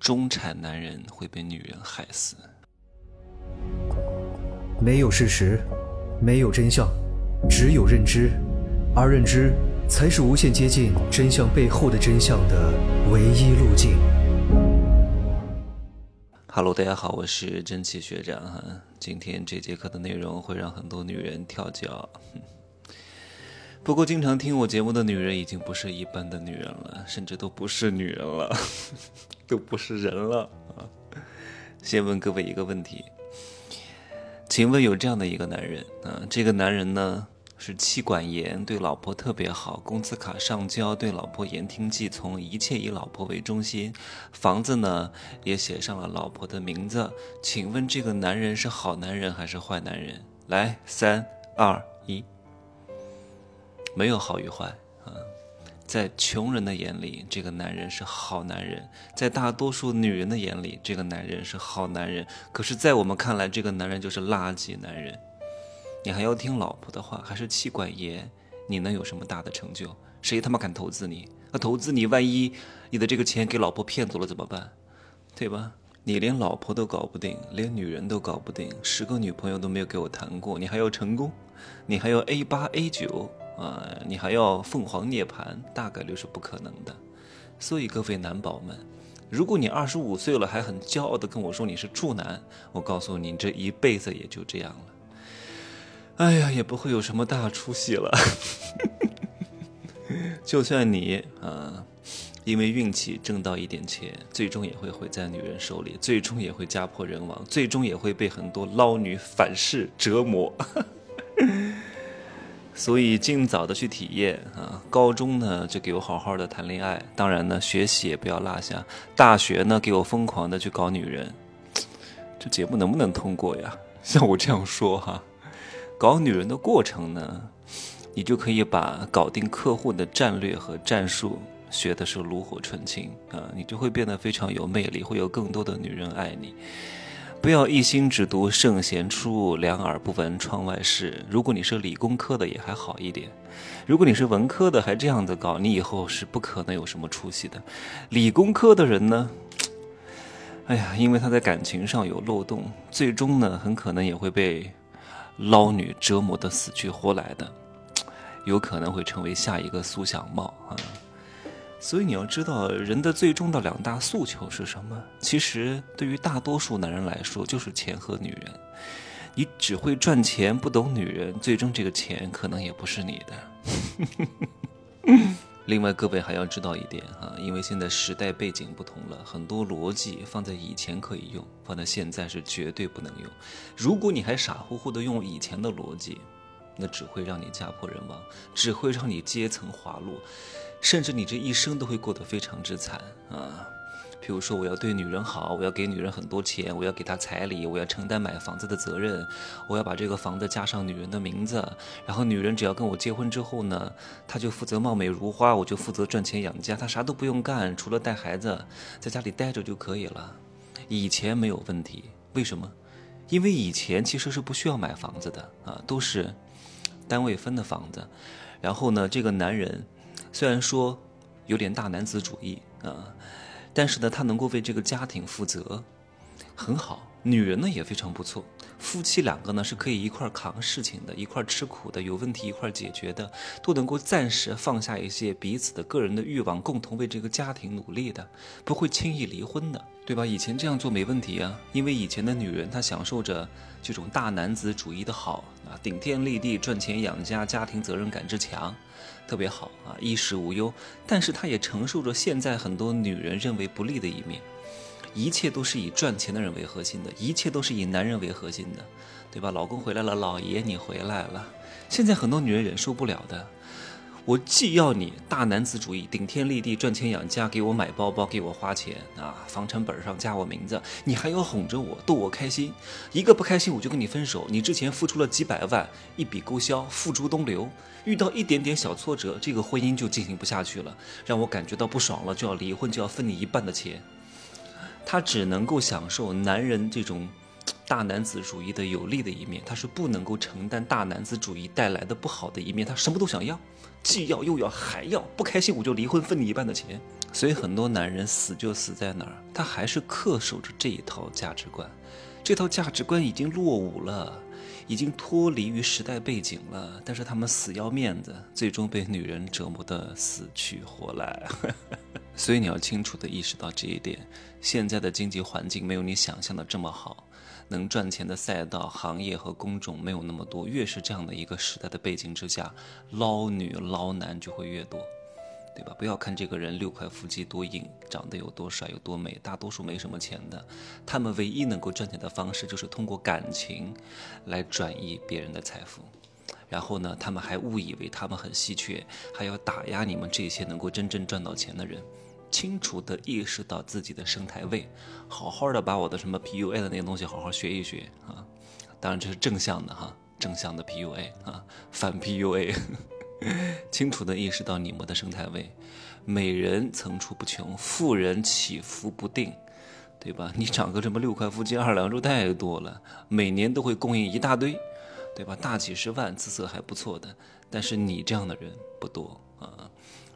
中产男人会被女人害死。没有事实，没有真相，只有认知，而认知才是无限接近真相背后的真相的唯一路径。Hello，大家好，我是真气学长哈。今天这节课的内容会让很多女人跳脚。不过，经常听我节目的女人已经不是一般的女人了，甚至都不是女人了，都不是人了啊！先问各位一个问题，请问有这样的一个男人啊，这个男人呢是妻管严，对老婆特别好，工资卡上交，对老婆言听计从，一切以老婆为中心，房子呢也写上了老婆的名字。请问这个男人是好男人还是坏男人？来，三二。没有好与坏啊，在穷人的眼里，这个男人是好男人；在大多数女人的眼里，这个男人是好男人。可是，在我们看来，这个男人就是垃圾男人。你还要听老婆的话，还是妻管严？你能有什么大的成就？谁他妈敢投资你？那投资你，万一你的这个钱给老婆骗走了怎么办？对吧？你连老婆都搞不定，连女人都搞不定，十个女朋友都没有给我谈过，你还要成功？你还要 A 八 A 九？啊，你还要凤凰涅槃，大概率是不可能的。所以各位男宝们，如果你二十五岁了还很骄傲的跟我说你是处男，我告诉你，这一辈子也就这样了。哎呀，也不会有什么大出息了。就算你啊，因为运气挣到一点钱，最终也会毁在女人手里，最终也会家破人亡，最终也会被很多捞女反噬折磨。所以尽早的去体验啊！高中呢就给我好好的谈恋爱，当然呢学习也不要落下。大学呢给我疯狂的去搞女人，这节目能不能通过呀？像我这样说哈，搞女人的过程呢，你就可以把搞定客户的战略和战术学的是炉火纯青啊，你就会变得非常有魅力，会有更多的女人爱你。不要一心只读圣贤书，两耳不闻窗外事。如果你是理工科的，也还好一点；如果你是文科的，还这样子搞，你以后是不可能有什么出息的。理工科的人呢，哎呀，因为他在感情上有漏洞，最终呢，很可能也会被捞女折磨的死去活来的，有可能会成为下一个苏小茂啊。所以你要知道，人的最终的两大诉求是什么？其实对于大多数男人来说，就是钱和女人。你只会赚钱，不懂女人，最终这个钱可能也不是你的。另外，各位还要知道一点哈，因为现在时代背景不同了，很多逻辑放在以前可以用，放在现在是绝对不能用。如果你还傻乎乎的用以前的逻辑，那只会让你家破人亡，只会让你阶层滑落。甚至你这一生都会过得非常之惨啊！比如说，我要对女人好，我要给女人很多钱，我要给她彩礼，我要承担买房子的责任，我要把这个房子加上女人的名字，然后女人只要跟我结婚之后呢，她就负责貌美如花，我就负责赚钱养家，她啥都不用干，除了带孩子，在家里待着就可以了。以前没有问题，为什么？因为以前其实是不需要买房子的啊，都是单位分的房子，然后呢，这个男人。虽然说有点大男子主义啊，但是呢，他能够为这个家庭负责，很好。女人呢也非常不错，夫妻两个呢是可以一块扛事情的，一块吃苦的，有问题一块解决的，都能够暂时放下一些彼此的个人的欲望，共同为这个家庭努力的，不会轻易离婚的，对吧？以前这样做没问题啊，因为以前的女人她享受着这种大男子主义的好啊，顶天立地，赚钱养家，家庭责任感之强，特别好啊，衣食无忧。但是她也承受着现在很多女人认为不利的一面。一切都是以赚钱的人为核心的，一切都是以男人为核心的，对吧？老公回来了，老爷你回来了。现在很多女人忍受不了的，我既要你大男子主义，顶天立地，赚钱养家，给我买包包，给我花钱啊，房产本上加我名字，你还要哄着我，逗我开心。一个不开心我就跟你分手。你之前付出了几百万，一笔勾销，付诸东流。遇到一点点小挫折，这个婚姻就进行不下去了，让我感觉到不爽了，就要离婚，就要分你一半的钱。他只能够享受男人这种大男子主义的有利的一面，他是不能够承担大男子主义带来的不好的一面。他什么都想要，既要又要还要，不开心我就离婚，分你一半的钱，所以很多男人死就死在哪儿，他还是恪守着这一套价值观，这套价值观已经落伍了，已经脱离于时代背景了。但是他们死要面子，最终被女人折磨得死去活来。所以你要清楚地意识到这一点。现在的经济环境没有你想象的这么好，能赚钱的赛道、行业和工种没有那么多。越是这样的一个时代的背景之下，捞女捞男就会越多。对吧？不要看这个人六块腹肌多硬，长得有多帅有多美，大多数没什么钱的，他们唯一能够赚钱的方式就是通过感情来转移别人的财富。然后呢，他们还误以为他们很稀缺，还要打压你们这些能够真正赚到钱的人。清楚地意识到自己的生态位，好好的把我的什么 PUA 的那个东西好好学一学啊！当然这是正向的哈，正向的 PUA 啊，反 PUA。清楚地意识到你们的生态位，美人层出不穷，富人起伏不定，对吧？你长个这么六块腹肌、二两肉太多了，每年都会供应一大堆，对吧？大几十万，姿色还不错的，但是你这样的人不多。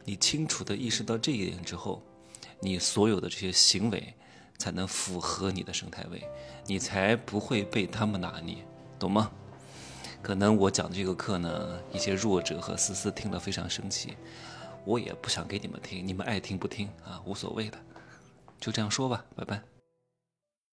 你清楚地意识到这一点之后，你所有的这些行为才能符合你的生态位，你才不会被他们拿捏，懂吗？可能我讲的这个课呢，一些弱者和思思听了非常生气，我也不想给你们听，你们爱听不听啊，无所谓的，就这样说吧，拜拜。